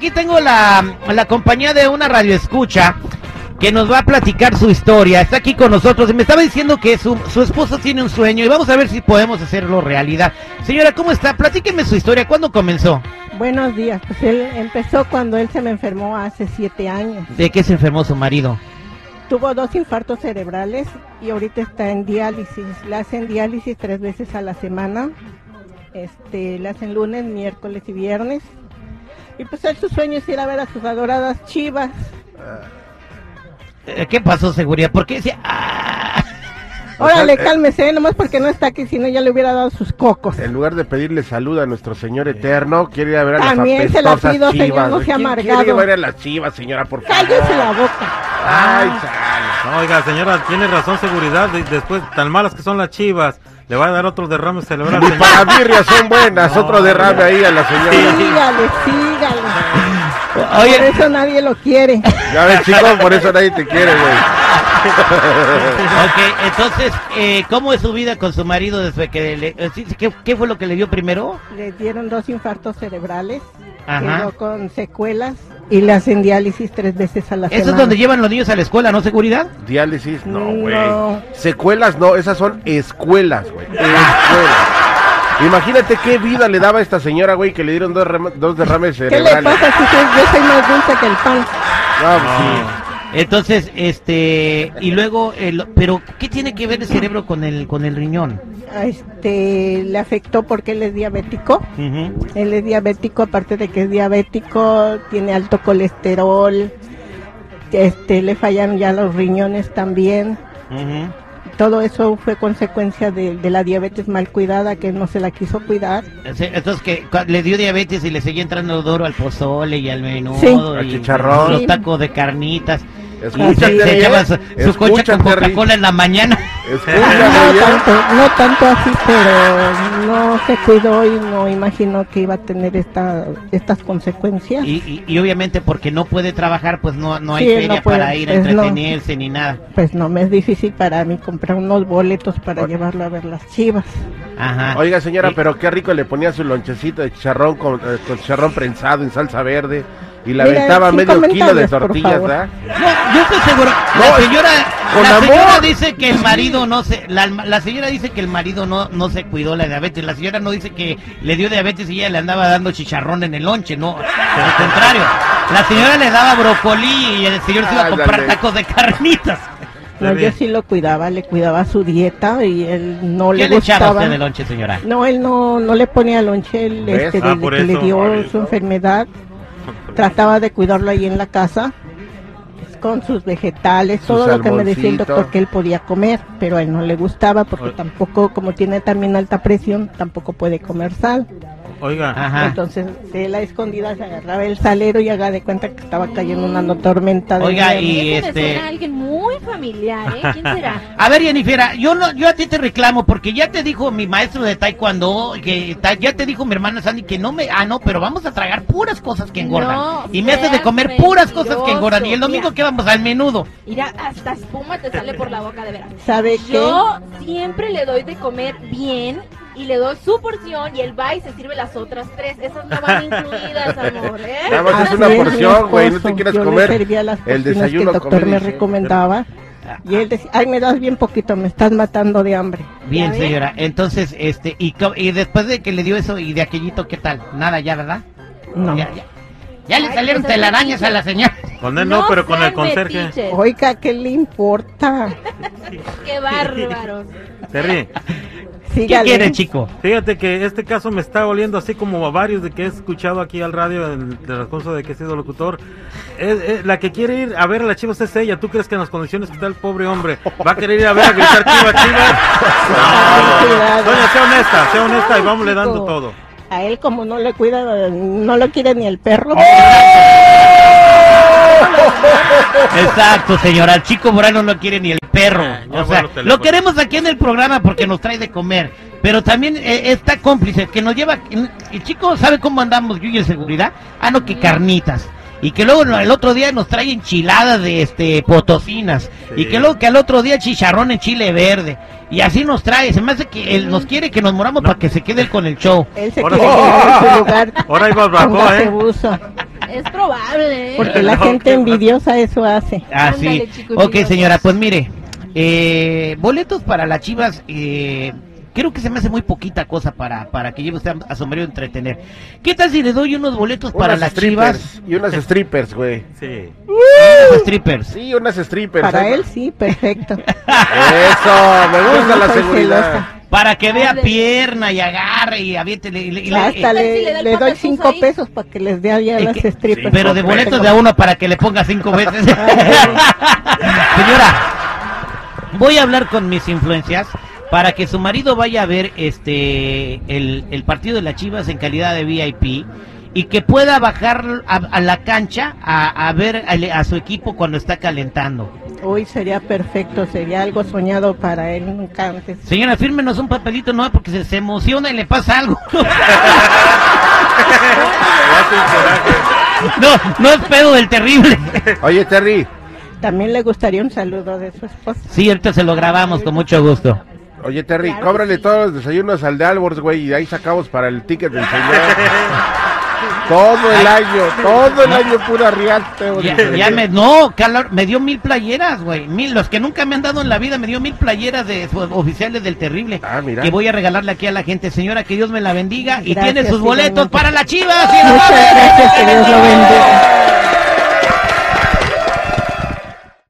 aquí tengo la, la compañía de una radio escucha que nos va a platicar su historia. Está aquí con nosotros y me estaba diciendo que su, su esposo tiene un sueño y vamos a ver si podemos hacerlo realidad. Señora, ¿cómo está? Platíqueme su historia. ¿Cuándo comenzó? Buenos días, pues él empezó cuando él se me enfermó hace siete años. ¿De qué se enfermó su marido? Tuvo dos infartos cerebrales y ahorita está en diálisis. Le hacen diálisis tres veces a la semana. Este, le hacen lunes, miércoles y viernes. Y pues él su sueño es ir a ver a sus adoradas chivas. Eh, ¿Qué pasó, seguridad? ¿Por qué decía? "Ah"? Órale, O sea, eh, cálmese, nomás porque no está aquí, si no ya le hubiera dado sus cocos. En lugar de pedirle salud a nuestro Señor Eterno, quiere ir a ver a las También se la pido, señor, chivas. no güey. sea ¿Quién amargado. quiere ir a ver a las chivas, señora, por favor? Cállese la boca. Ay, chale. No, oiga, señora, tiene razón, seguridad. de- después, tan malas que son las chivas, le va a dar otro derrame cerebral. Señor. para birrias son buenas. Otro derrame ahí a la señora. Sígale, sígale. Por Oye, eso nadie lo quiere. Ya ves, chico, por eso nadie te quiere, güey. ok, entonces, eh, ¿cómo es su vida con su marido desde que le... eh, sí, sí, ¿qué, qué fue lo que le dio primero? Le dieron dos infartos cerebrales, Ajá. quedó con secuelas y le hacen diálisis tres veces a la Eso es semana. donde llevan los niños a la escuela, ¿no? ¿Seguridad? Diálisis, no, No. güey. Secuelas, no, esas son escuelas, güey. Escuelas. Imagínate qué vida le daba a esta señora, güey, que le dieron dos, dos derrames ¿Qué le cerebrales. pasa si yo soy más dulce que el pan? No, pues sí. Entonces, este, y luego, el, pero ¿qué tiene que ver el cerebro con el, con el riñón? Este, le afectó porque él es diabético. Él es diabético, aparte de que es diabético, tiene alto colesterol. Este, le fallan ya los riñones también. Todo eso fue consecuencia de, de la diabetes mal cuidada, que no se la quiso cuidar. Entonces, que cua- le dio diabetes y le seguía entrando duro al pozole y al menudo Sí. Al y chicharrón. los tacos de carnitas. ¿Eh? echaba su, concha con. Coca-Cola en la mañana. Escúchame, No tanto, no tanto así, pero no se cuidó y no imaginó que iba a tener esta, estas consecuencias. Y, y, y obviamente porque no puede trabajar, pues no, no hay Sí, feria no puede, para ir a pues, no. entretenerse ni nada. Pues no me es difícil para mí comprar unos boletos para llevarlo a ver las chivas. Ajá. Oiga, señora, Y- pero qué rico le ponía su lonchecito de chicharrón con, eh, con chicharrón prensado en salsa verde y le aventaba medio kilo de por tortillas. ¿verdad? No, yo estoy seguro. No, la señora, con la amor. señora dice que el marido no se, la, la señora dice que el marido no, no se cuidó la diabetes. La señora no dice que le dio diabetes y ella le andaba dando chicharrón en el lonche, no. Al contrario, la señora le daba brocolí y el señor se iba a comprar tacos de carnitas. No, yo sí lo cuidaba, le cuidaba su dieta y él no ¿Qué le le echaba gustaba. usted de lonche, señora? No, él no, no le ponía lonche, este, Ah, desde por que le eso. dio Por su enfermedad, trataba de cuidarlo ahí en la casa, con sus vegetales, Sus todo lo que me decía el doctor que él podía comer, pero a él no le gustaba porque tampoco, como tiene también alta presión, tampoco puede comer sal. Oiga, Ajá. Entonces, él a escondidas se agarraba el salero y haga de cuenta que estaba cayendo una no- tormenta de Oiga, nieve. y me este- suena a alguien muy familiar, ¿eh? ¿Quién será? A ver, Jennifer, yo no, yo a ti te reclamo porque ya te dijo mi maestro de taekwondo que ta- ya te dijo mi hermana Sandy que no me, ah no, pero vamos a tragar puras cosas que engordan No, y me haces de comer puras cosas que engordan y el domingo que vamos al menudo. Mira, hasta espuma te sale por la boca de veras. ¿Sabe qué? Yo siempre le doy de comer bien y le doy su porción y él va y se sirve las otras tres. Esas no van incluidas, amor, ¿eh? Nada más es una porción, güey, no te quieras Yo comer le servía las el desayuno, que el doctor me recomendaba. Y él decía, ay, me das bien poquito, me estás matando de hambre. Bien, señora. Entonces, este, y, y después de que le dio eso y de aquellito, ¿qué tal? Nada ya, ¿verdad? No. Ya, ya. Ya le Ay, salieron pues, telarañas a la señora. Con él no, pero con el conserje. metiches. Oiga, ¿qué le importa? Qué bárbaros. Terry, ¿Qué quiere, chico? fíjate que este caso me está oliendo así como a varios de que he escuchado aquí al radio en el transcurso de que he sido locutor. Es- es- la que quiere ir a ver a las chivas es ella. ¿Tú crees que en las condiciones que está el pobre hombre va a querer ir a ver a gritar chivas, chivas? No, Cuidado. Doña, sea honesta, sea honesta y vamos le dando todo. A él como no le cuida, no lo quiere ni el perro. Exacto, señora. El chico Moreno no quiere ni el perro. Ah, O sea, lo queremos aquí en el programa porque nos trae de comer. Pero también eh, está cómplice que nos lleva. El chico sabe cómo andamos yo y el seguridad. Ah, no, que carnitas. Y que luego no, el otro día nos trae enchiladas de este potosinas. Sí. Y que luego que al otro día chicharrón en chile verde. Y así nos trae. Se me hace que él nos quiere que nos moramos para que se quede él con el show. Él se Ahora- quiere en su lugar. Ahora hay barbacoa, Póngase ¿eh? Es probable. ¿eh? Porque la No, gente envidiosa eso hace. Ah, sí. Ándale, chico, Ok, señora, pues mire, eh, boletos para las chivas, eh, creo que se me hace muy poquita cosa para, para que lleve usted a, a entretener. ¿Qué tal si le doy unos boletos para Unas las strippers chivas? y unas strippers, güey. Sí. Unos strippers. Sí, unas strippers. Para él sí, perfecto. Eso, me gusta no la seguridad. celosa. Para que vea pierna y agarre y aviente. y le- y le- Hasta ¿Qué tal si le da le, el le doy cinco ahí? pesos para que les dé Eh, las que- strippers. pero de boletos de a uno para que le ponga cinco veces. Señora, voy a hablar con mis influencias para que su marido vaya a ver este el, el partido de las Chivas en calidad de VIP y que pueda bajar a, a la cancha a, a ver a, a su equipo cuando está calentando. Hoy sería perfecto, sería algo soñado para él nunca antes. Señora, fírmenos un papelito, no, porque se, se emociona y le pasa algo. no, no es pedo del terrible. Oye, Terry, También le gustaría un saludo de su esposa. Sí, ahorita se lo grabamos con mucho gusto. oye, Terry, Claro cóbrale sí. todos los desayunos al de Albors, güey, y ahí sacamos para el ticket del señor. todo el año, todo el año pura riata, güey. Ya, ya me, no, calor, me dio mil playeras, güey. Mil, los que nunca me han dado en la vida, me dio mil playeras de su- oficiales del terrible. Ah, mira. Que voy a regalarle aquí a la gente. Señora, que Dios me la bendiga. Y Gracias, tiene sus boletos para las chivas. Muchas gracias, que Dios lo bendiga.